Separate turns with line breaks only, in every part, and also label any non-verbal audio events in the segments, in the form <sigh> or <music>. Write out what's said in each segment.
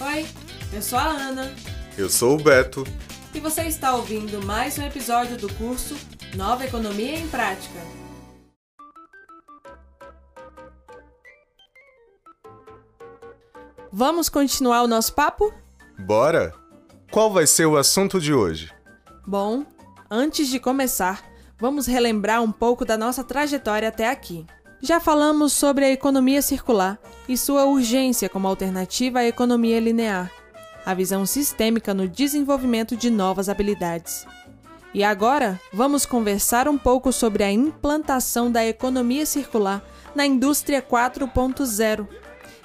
Oi, eu sou a Ana
Eu sou o Beto.
e você está ouvindo mais um episódio do curso Nova Economia em Prática. Vamos continuar o nosso papo?
Bora? Qual vai ser o assunto de hoje?
Bom, antes de começar, vamos relembrar um pouco da nossa trajetória até aqui. Já falamos sobre a economia circular e sua urgência como alternativa à economia linear, a visão sistêmica no desenvolvimento de novas habilidades. E agora, vamos conversar um pouco sobre a implantação da economia circular na indústria 4.0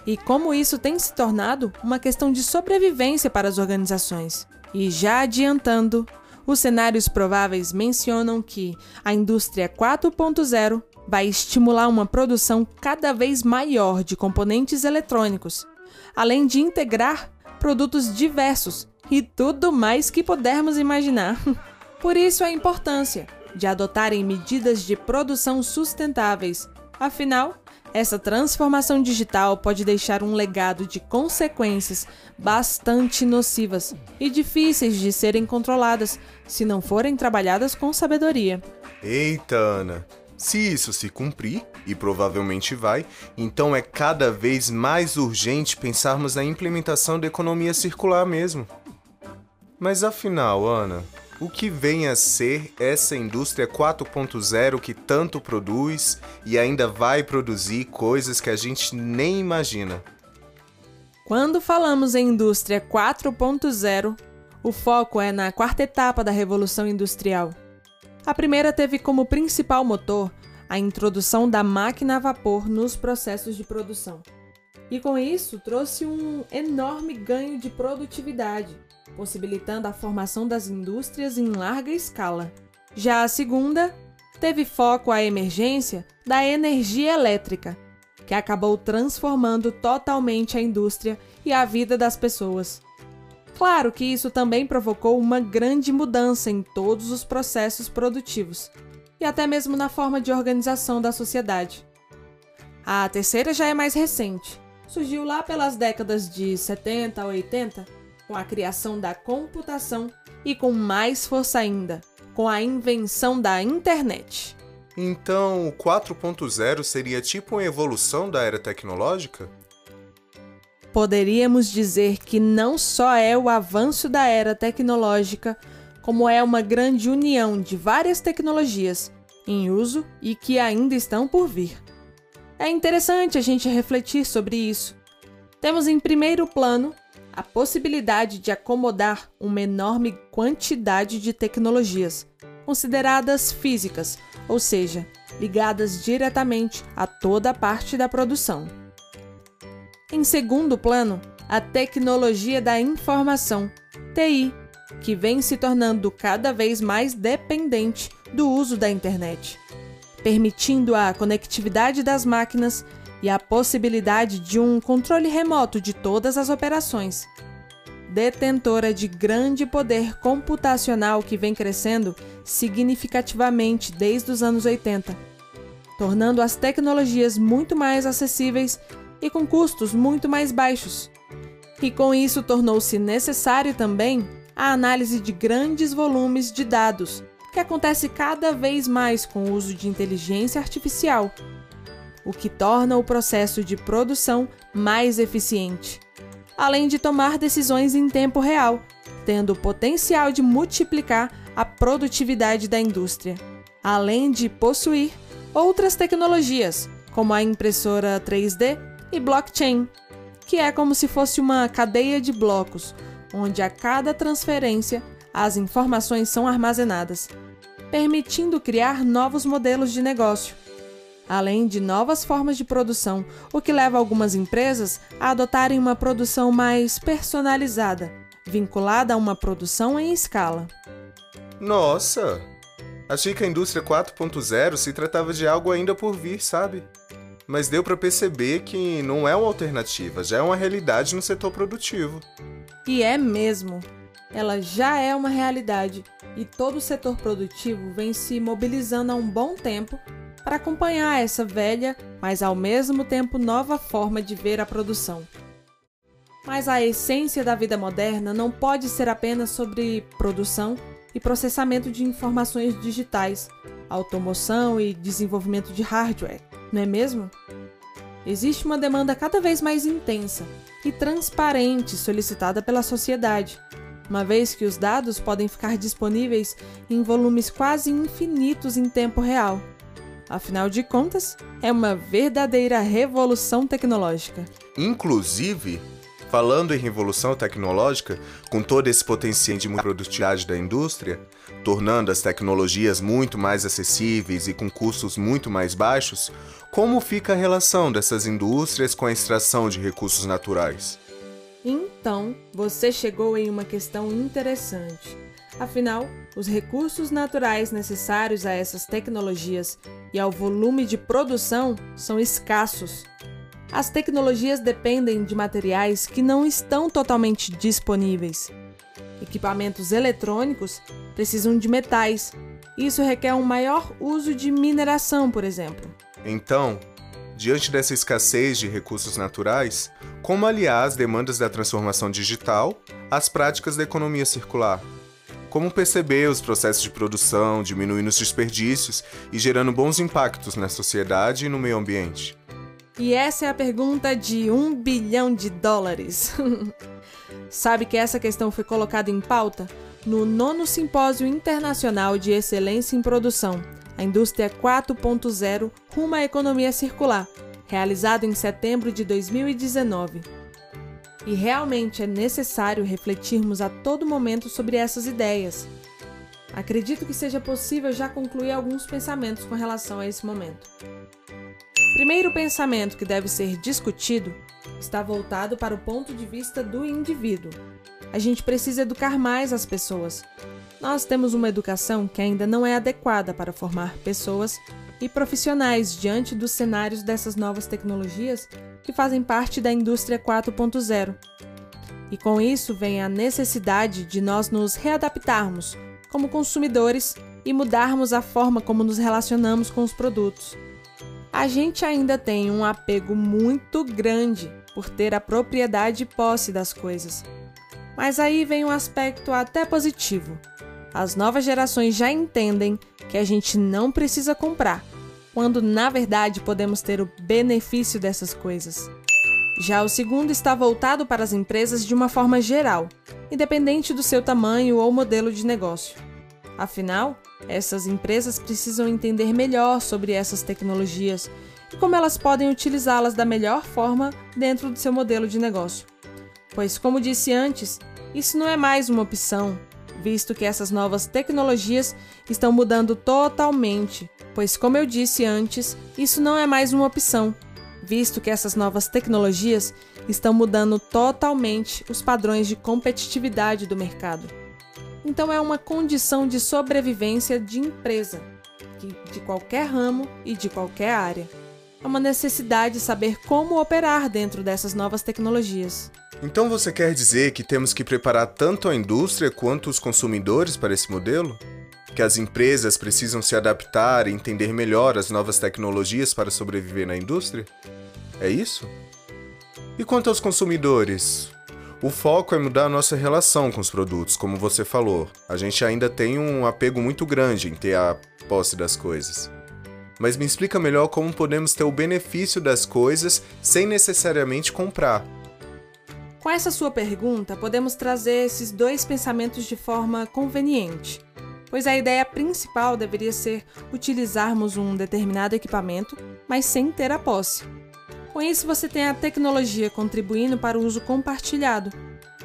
e como isso tem se tornado uma questão de sobrevivência para as organizações. E já adiantando, os cenários prováveis mencionam que a indústria 4.0 vai estimular uma produção cada vez maior de componentes eletrônicos, além de integrar produtos diversos e tudo mais que pudermos imaginar. <laughs> Por isso a importância de adotarem medidas de produção sustentáveis. Afinal, essa transformação digital pode deixar um legado de consequências bastante nocivas e difíceis de serem controladas se não forem trabalhadas com sabedoria.
Eita, Ana. Se isso se cumprir, e provavelmente vai, então é cada vez mais urgente pensarmos na implementação da economia circular mesmo. Mas afinal, Ana, o que vem a ser essa indústria 4.0 que tanto produz e ainda vai produzir coisas que a gente nem imagina?
Quando falamos em indústria 4.0, o foco é na quarta etapa da Revolução Industrial. A primeira teve como principal motor a introdução da máquina a vapor nos processos de produção. E com isso trouxe um enorme ganho de produtividade, possibilitando a formação das indústrias em larga escala. Já a segunda teve foco à emergência da energia elétrica, que acabou transformando totalmente a indústria e a vida das pessoas. Claro que isso também provocou uma grande mudança em todos os processos produtivos e até mesmo na forma de organização da sociedade. A terceira já é mais recente. Surgiu lá pelas décadas de 70 a 80, com a criação da computação e com mais força ainda, com a invenção da internet.
Então, o 4.0 seria tipo uma evolução da era tecnológica?
Poderíamos dizer que não só é o avanço da era tecnológica, como é uma grande união de várias tecnologias em uso e que ainda estão por vir. É interessante a gente refletir sobre isso. Temos em primeiro plano a possibilidade de acomodar uma enorme quantidade de tecnologias, consideradas físicas, ou seja, ligadas diretamente a toda a parte da produção. Em segundo plano, a tecnologia da informação, TI, que vem se tornando cada vez mais dependente do uso da internet, permitindo a conectividade das máquinas e a possibilidade de um controle remoto de todas as operações. Detentora de grande poder computacional que vem crescendo significativamente desde os anos 80, tornando as tecnologias muito mais acessíveis e com custos muito mais baixos. E com isso tornou-se necessário também a análise de grandes volumes de dados, que acontece cada vez mais com o uso de inteligência artificial, o que torna o processo de produção mais eficiente, além de tomar decisões em tempo real, tendo o potencial de multiplicar a produtividade da indústria, além de possuir outras tecnologias, como a impressora 3D e blockchain, que é como se fosse uma cadeia de blocos, onde a cada transferência as informações são armazenadas, permitindo criar novos modelos de negócio, além de novas formas de produção, o que leva algumas empresas a adotarem uma produção mais personalizada, vinculada a uma produção em escala.
Nossa! Achei que a indústria 4.0 se tratava de algo ainda por vir, sabe? Mas deu para perceber que não é uma alternativa, já é uma realidade no setor produtivo.
E é mesmo. Ela já é uma realidade e todo o setor produtivo vem se mobilizando há um bom tempo para acompanhar essa velha, mas ao mesmo tempo nova forma de ver a produção. Mas a essência da vida moderna não pode ser apenas sobre produção e processamento de informações digitais, automoção e desenvolvimento de hardware, não é mesmo? Existe uma demanda cada vez mais intensa e transparente solicitada pela sociedade, uma vez que os dados podem ficar disponíveis em volumes quase infinitos em tempo real. Afinal de contas, é uma verdadeira revolução tecnológica.
Inclusive, Falando em revolução tecnológica, com todo esse potencial de produtividade da indústria, tornando as tecnologias muito mais acessíveis e com custos muito mais baixos, como fica a relação dessas indústrias com a extração de recursos naturais?
Então, você chegou em uma questão interessante. Afinal, os recursos naturais necessários a essas tecnologias e ao volume de produção são escassos as tecnologias dependem de materiais que não estão totalmente disponíveis. Equipamentos eletrônicos precisam de metais. Isso requer um maior uso de mineração, por exemplo.
Então, diante dessa escassez de recursos naturais, como aliar as demandas da transformação digital às práticas da economia circular? Como perceber os processos de produção, diminuindo os desperdícios e gerando bons impactos na sociedade e no meio ambiente?
E essa é a pergunta de um bilhão de dólares. <laughs> Sabe que essa questão foi colocada em pauta no nono Simpósio Internacional de Excelência em Produção, a Indústria 4.0 rumo à economia circular, realizado em setembro de 2019. E realmente é necessário refletirmos a todo momento sobre essas ideias. Acredito que seja possível já concluir alguns pensamentos com relação a esse momento. Primeiro pensamento que deve ser discutido está voltado para o ponto de vista do indivíduo. A gente precisa educar mais as pessoas. Nós temos uma educação que ainda não é adequada para formar pessoas e profissionais diante dos cenários dessas novas tecnologias que fazem parte da indústria 4.0. E com isso vem a necessidade de nós nos readaptarmos como consumidores e mudarmos a forma como nos relacionamos com os produtos a gente ainda tem um apego muito grande por ter a propriedade e posse das coisas. Mas aí vem um aspecto até positivo. As novas gerações já entendem que a gente não precisa comprar, quando na verdade podemos ter o benefício dessas coisas. Já o segundo está voltado para as empresas de uma forma geral, independente do seu tamanho ou modelo de negócio. Afinal, essas empresas precisam entender melhor sobre essas tecnologias e como elas podem utilizá-las da melhor forma dentro do seu modelo de negócio. Pois, como disse antes, isso não é mais uma opção, visto que essas novas tecnologias estão mudando totalmente. Pois, como eu disse antes, isso não é mais uma opção, visto que essas novas tecnologias estão mudando totalmente os padrões de competitividade do mercado. Então é uma condição de sobrevivência de empresa, de qualquer ramo e de qualquer área. É uma necessidade de saber como operar dentro dessas novas tecnologias.
Então você quer dizer que temos que preparar tanto a indústria quanto os consumidores para esse modelo? Que as empresas precisam se adaptar e entender melhor as novas tecnologias para sobreviver na indústria? É isso? E quanto aos consumidores? O foco é mudar a nossa relação com os produtos, como você falou. A gente ainda tem um apego muito grande em ter a posse das coisas. Mas me explica melhor como podemos ter o benefício das coisas sem necessariamente comprar.
Com essa sua pergunta, podemos trazer esses dois pensamentos de forma conveniente, pois a ideia principal deveria ser utilizarmos um determinado equipamento, mas sem ter a posse. Com isso, você tem a tecnologia contribuindo para o uso compartilhado,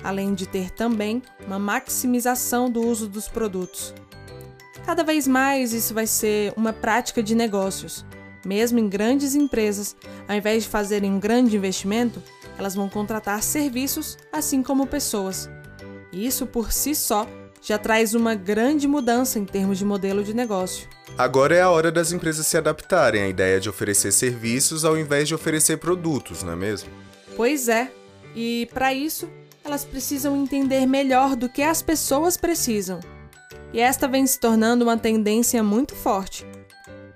além de ter também uma maximização do uso dos produtos. Cada vez mais isso vai ser uma prática de negócios. Mesmo em grandes empresas, ao invés de fazerem um grande investimento, elas vão contratar serviços assim como pessoas. Isso por si só já traz uma grande mudança em termos de modelo de negócio.
Agora é a hora das empresas se adaptarem à ideia de oferecer serviços ao invés de oferecer produtos, não é mesmo?
Pois é. E para isso, elas precisam entender melhor do que as pessoas precisam. E esta vem se tornando uma tendência muito forte.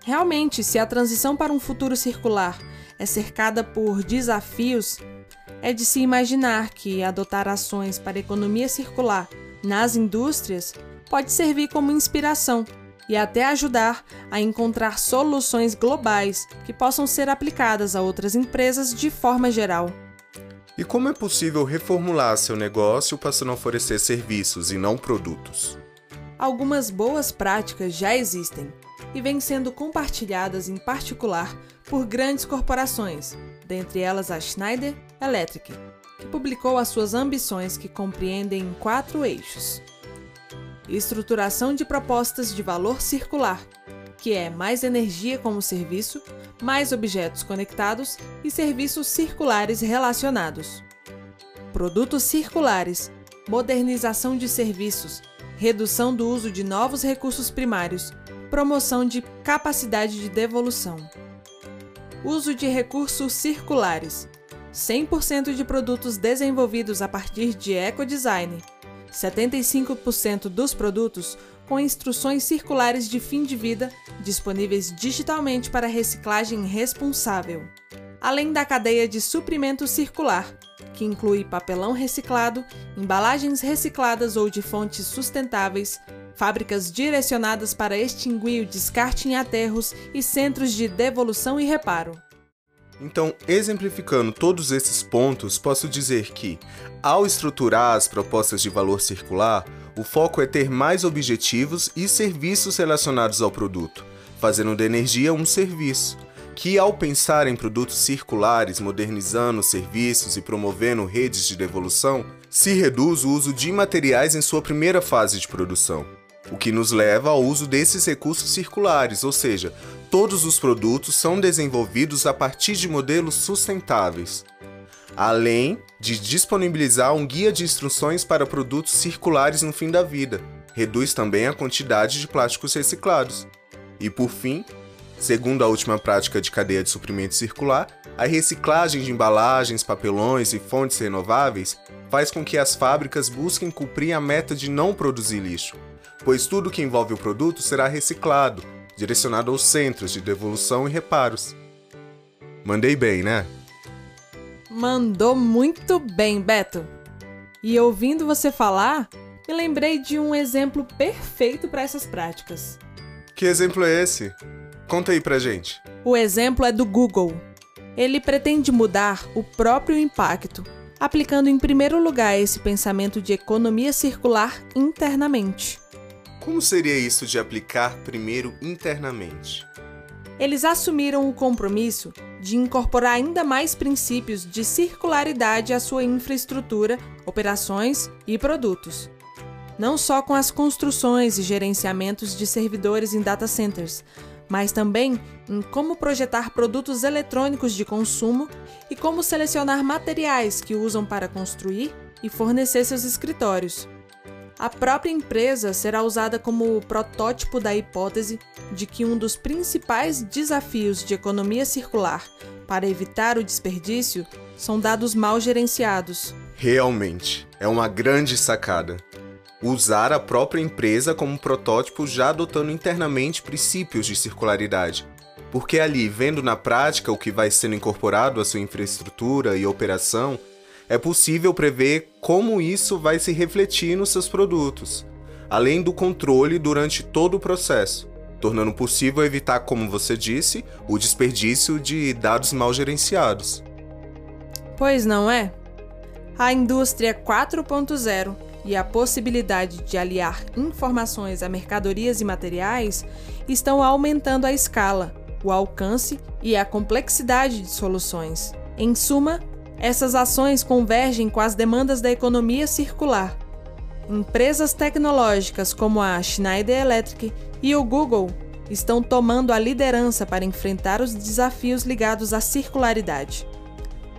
Realmente, se a transição para um futuro circular é cercada por desafios, É de se imaginar que adotar ações para economia circular nas indústrias pode servir como inspiração e até ajudar a encontrar soluções globais que possam ser aplicadas a outras empresas de forma geral.
E como é possível reformular seu negócio passando a oferecer serviços e não produtos?
Algumas boas práticas já existem e vêm sendo compartilhadas em particular por grandes corporações, dentre elas a Schneider Electric, que publicou as suas ambições que compreendem quatro eixos: estruturação de propostas de valor circular, que é mais energia como serviço, mais objetos conectados e serviços circulares relacionados. Produtos circulares, modernização de serviços, redução do uso de novos recursos primários, promoção de capacidade de devolução. Uso de recursos circulares. 100% de produtos desenvolvidos a partir de ecodesign, 75% dos produtos com instruções circulares de fim de vida disponíveis digitalmente para reciclagem responsável. Além da cadeia de suprimento circular, que inclui papelão reciclado, embalagens recicladas ou de fontes sustentáveis, fábricas direcionadas para extinguir o descarte em aterros e centros de devolução e reparo.
Então, exemplificando todos esses pontos, posso dizer que, ao estruturar as propostas de valor circular, o foco é ter mais objetivos e serviços relacionados ao produto, fazendo da energia um serviço, que, ao pensar em produtos circulares, modernizando serviços e promovendo redes de devolução, se reduz o uso de materiais em sua primeira fase de produção, o que nos leva ao uso desses recursos circulares, ou seja, todos os produtos são desenvolvidos a partir de modelos sustentáveis, além de disponibilizar um guia de instruções para produtos circulares no fim da vida. Reduz também a quantidade de plásticos reciclados. E por fim, segundo a última prática de cadeia de suprimento circular, a reciclagem de embalagens, papelões e fontes renováveis faz com que as fábricas busquem cumprir a meta de não produzir lixo, pois tudo que envolve o produto será reciclado, direcionado aos centros de devolução e reparos. Mandei bem, né?
Mandou muito bem, Beto. E ouvindo você falar, me lembrei de um exemplo perfeito para essas práticas.
Que exemplo é esse? Conta aí pra gente.
O exemplo é do Google. Ele pretende mudar o próprio impacto, aplicando em primeiro lugar esse pensamento de economia circular internamente.
Como seria isso de aplicar primeiro internamente?
Eles assumiram o compromisso de incorporar ainda mais princípios de circularidade à sua infraestrutura, operações e produtos. Não só com as construções e gerenciamentos de servidores em data centers, mas também em como projetar produtos eletrônicos de consumo e como selecionar materiais que usam para construir e fornecer seus escritórios a própria empresa será usada como protótipo da hipótese de que um dos principais desafios de economia circular para evitar o desperdício são dados mal gerenciados.
Realmente, é uma grande sacada. Usar a própria empresa como protótipo já adotando internamente princípios de circularidade. Porque ali, vendo na prática o que vai sendo incorporado à sua infraestrutura e operação, é possível prever como isso vai se refletir nos seus produtos, além do controle durante todo o processo, tornando possível evitar, como você disse, o desperdício de dados mal gerenciados.
Pois não é? A indústria 4.0 e a possibilidade de aliar informações a mercadorias e materiais estão aumentando a escala, o alcance e a complexidade de soluções. Em suma, essas ações convergem com as demandas da economia circular. Empresas tecnológicas como a Schneider Electric e o Google estão tomando a liderança para enfrentar os desafios ligados à circularidade.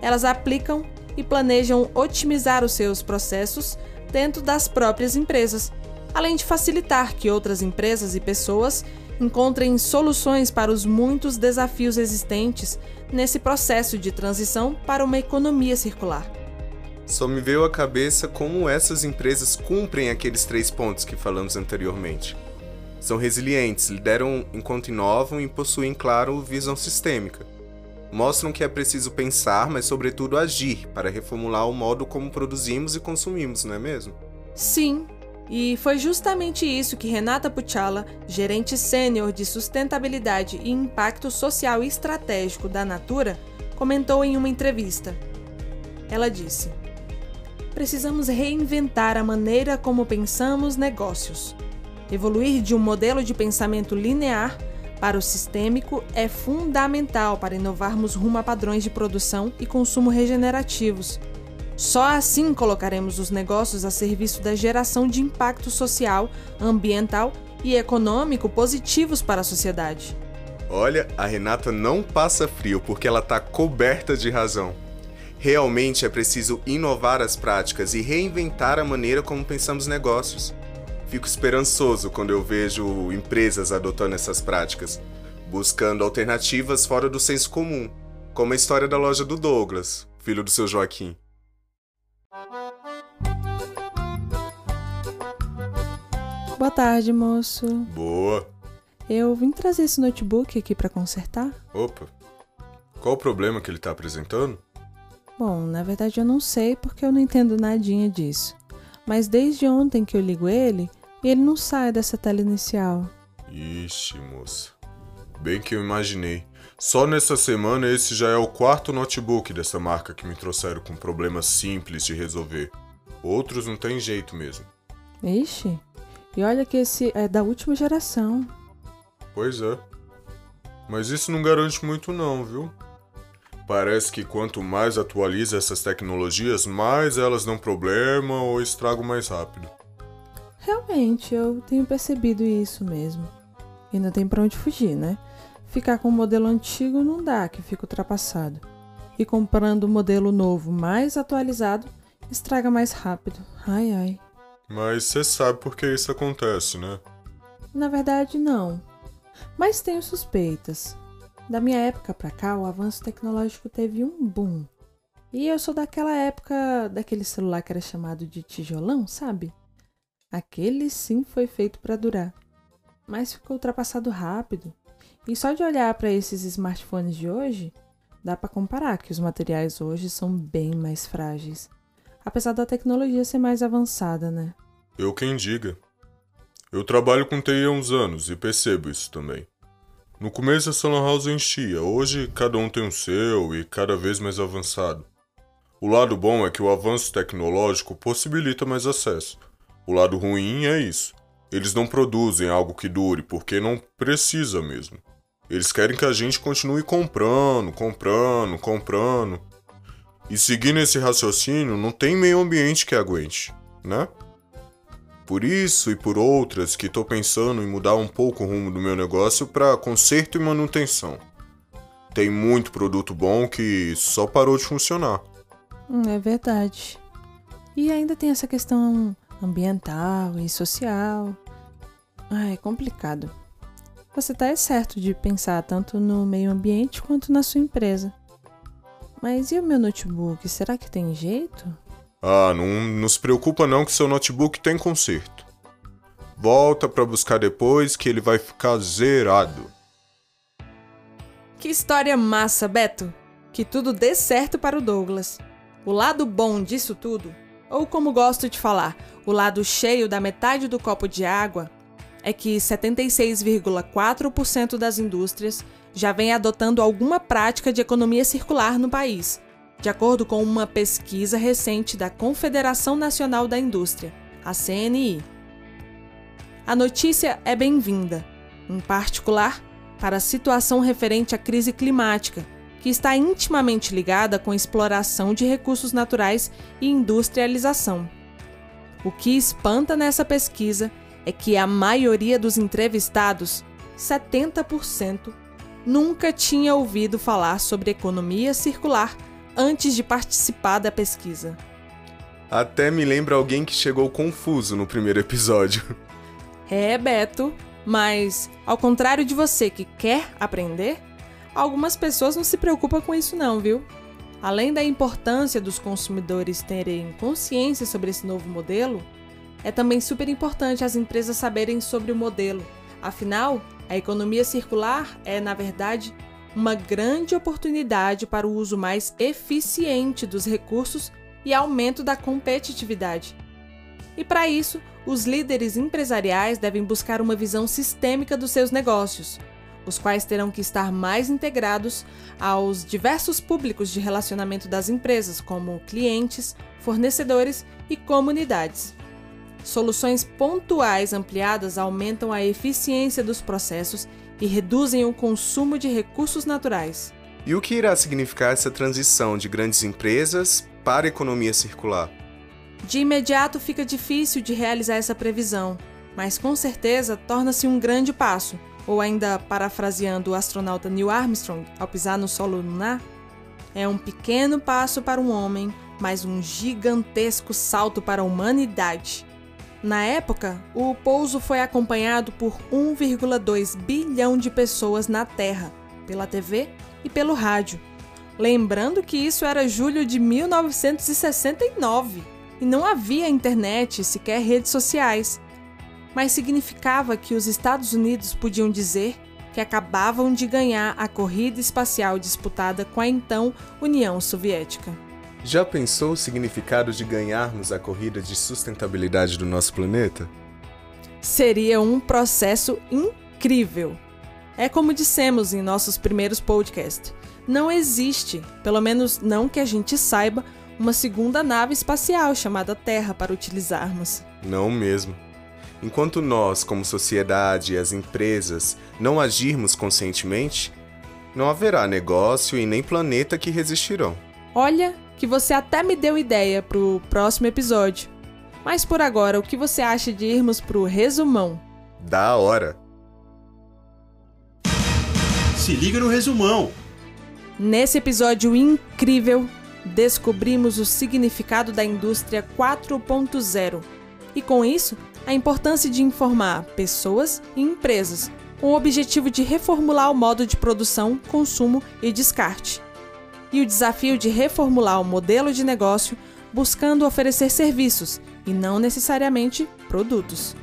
Elas aplicam e planejam otimizar os seus processos dentro das próprias empresas, além de facilitar que outras empresas e pessoas encontrem soluções para os muitos desafios existentes nesse processo de transição para uma economia circular.
Só me veio à cabeça como essas empresas cumprem aqueles três pontos que falamos anteriormente. São resilientes, lideram enquanto inovam e possuem, claro, visão sistêmica. mostram que é preciso pensar, mas sobretudo agir, para reformular o modo como produzimos e consumimos, não é mesmo?
Sim, e foi justamente isso que Renata Puchala, gerente sênior de sustentabilidade e impacto social e estratégico da Natura, comentou em uma entrevista. Ela disse: Precisamos reinventar a maneira como pensamos negócios. Evoluir de um modelo de pensamento linear para o sistêmico é fundamental para inovarmos rumo a padrões de produção e consumo regenerativos. Só assim colocaremos os negócios a serviço da geração de impacto social, ambiental e econômico positivos para a sociedade.
Olha, a Renata não passa frio porque ela está coberta de razão. Realmente é preciso inovar as práticas e reinventar a maneira como pensamos negócios. Fico esperançoso quando eu vejo empresas adotando essas práticas, buscando alternativas fora do senso comum, como a história da loja do Douglas, filho do seu Joaquim.
Boa tarde, moço.
Boa.
Eu vim trazer esse notebook aqui para consertar.
Opa. Qual o problema que ele está apresentando?
Bom, na verdade eu não sei porque eu não entendo nadinha disso. Mas desde ontem que eu ligo ele, e ele não sai dessa tela inicial.
Ixi, moça. Bem que eu imaginei. Só nessa semana esse já é o quarto notebook dessa marca que me trouxeram com problemas simples de resolver. Outros não tem jeito mesmo.
Ixi, e olha que esse é da última geração.
Pois é. Mas isso não garante muito não, viu? Parece que quanto mais atualiza essas tecnologias, mais elas dão problema ou estragam mais rápido.
Realmente, eu tenho percebido isso mesmo. E não tem pra onde fugir, né? Ficar com o modelo antigo não dá, que fica ultrapassado. E comprando o um modelo novo mais atualizado, estraga mais rápido. Ai ai.
Mas você sabe por que isso acontece, né?
Na verdade, não. Mas tenho suspeitas. Da minha época pra cá, o avanço tecnológico teve um boom. E eu sou daquela época daquele celular que era chamado de tijolão, sabe? Aquele sim foi feito para durar, mas ficou ultrapassado rápido. E só de olhar para esses smartphones de hoje, dá para comparar que os materiais hoje são bem mais frágeis, apesar da tecnologia ser mais avançada, né?
Eu quem diga. Eu trabalho com TI há uns anos e percebo isso também. No começo a Salon House enchia, hoje cada um tem o seu e cada vez mais avançado. O lado bom é que o avanço tecnológico possibilita mais acesso, o lado ruim é isso. Eles não produzem algo que dure porque não precisa mesmo. Eles querem que a gente continue comprando, comprando, comprando. E seguindo esse raciocínio, não tem meio ambiente que aguente, né? Por isso e por outras que estou pensando em mudar um pouco o rumo do meu negócio para conserto e manutenção. Tem muito produto bom que só parou de funcionar.
Hum, é verdade. E ainda tem essa questão ambiental e social. Ah, é complicado. Você está certo de pensar tanto no meio ambiente quanto na sua empresa. Mas e o meu notebook? Será que tem jeito?
Ah, não, não se preocupa não que seu notebook tem conserto. Volta para buscar depois que ele vai ficar zerado.
Que história massa, Beto! Que tudo dê certo para o Douglas. O lado bom disso tudo ou como gosto de falar, o lado cheio da metade do copo de água, é que 76,4% das indústrias já vem adotando alguma prática de economia circular no país, de acordo com uma pesquisa recente da Confederação Nacional da Indústria, a CNI. A notícia é bem-vinda, em particular para a situação referente à crise climática que está intimamente ligada com a exploração de recursos naturais e industrialização. O que espanta nessa pesquisa é que a maioria dos entrevistados, 70%, nunca tinha ouvido falar sobre economia circular antes de participar da pesquisa.
Até me lembra alguém que chegou confuso no primeiro episódio. <laughs>
É, Beto, mas ao contrário de você que quer aprender, Algumas pessoas não se preocupam com isso não, viu? Além da importância dos consumidores terem consciência sobre esse novo modelo, é também super importante as empresas saberem sobre o modelo. Afinal, a economia circular é, na verdade, uma grande oportunidade para o uso mais eficiente dos recursos e aumento da competitividade. E para isso, os líderes empresariais devem buscar uma visão sistêmica dos seus negócios, os quais terão que estar mais integrados aos diversos públicos de relacionamento das empresas, como clientes, fornecedores e comunidades. Soluções pontuais ampliadas aumentam a eficiência dos processos e reduzem o consumo de recursos naturais.
E o que irá significar essa transição de grandes empresas para a economia circular?
De imediato fica difícil de realizar essa previsão, mas com certeza torna-se um grande passo, ou ainda parafraseando o astronauta Neil Armstrong ao pisar no solo lunar, é um pequeno passo para um homem, mas um gigantesco salto para a humanidade. Na época, o pouso foi acompanhado por 1,2 bilhão de pessoas na Terra, pela TV e pelo rádio. Lembrando que isso era julho de 1969 e não havia internet, sequer redes sociais. Mas significava que os Estados Unidos podiam dizer que acabavam de ganhar a corrida espacial disputada com a então União Soviética.
Já pensou o significado de ganharmos a corrida de sustentabilidade do nosso planeta?
Seria um processo incrível. É como dissemos em nossos primeiros podcasts: não existe, pelo menos não que a gente saiba, uma segunda nave espacial chamada Terra para utilizarmos.
Não mesmo. Enquanto nós, como sociedade e as empresas, não agirmos conscientemente, não haverá negócio e nem planeta que resistirão.
Olha, que você até me deu ideia para o próximo episódio. Mas por agora, o que você acha de irmos para o resumão?
Da hora!
Se liga no resumão!
Nesse episódio incrível, descobrimos o significado da indústria 4.0 e, com isso, a importância de informar pessoas e empresas com o objetivo de reformular o modo de produção, consumo e descarte e o desafio de reformular o modelo de negócio buscando oferecer serviços e não necessariamente produtos.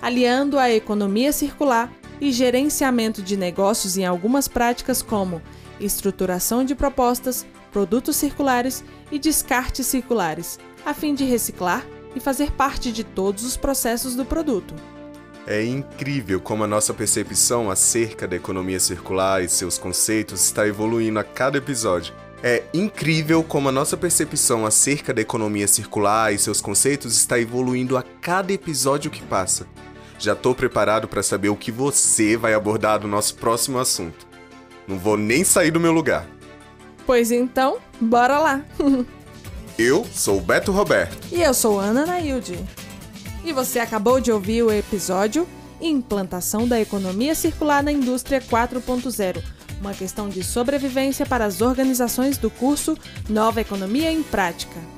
Aliando a economia circular e gerenciamento de negócios em algumas práticas como estruturação de propostas, produtos circulares e descartes circulares, a fim de reciclar e fazer parte de todos os processos do produto.
É incrível como a nossa percepção acerca da economia circular e seus conceitos está evoluindo a cada episódio. É incrível como a nossa percepção acerca da economia circular e seus conceitos está evoluindo a cada episódio que passa. Já estou preparado para saber o que você vai abordar no nosso próximo assunto. Não vou nem sair do meu lugar.
Pois então, bora lá! <laughs>
eu sou o Beto Roberto.
E eu sou Ana Nailde. E você acabou de ouvir o episódio Implantação da Economia Circular na Indústria 4.0 uma questão de sobrevivência para as organizações do curso Nova Economia em Prática.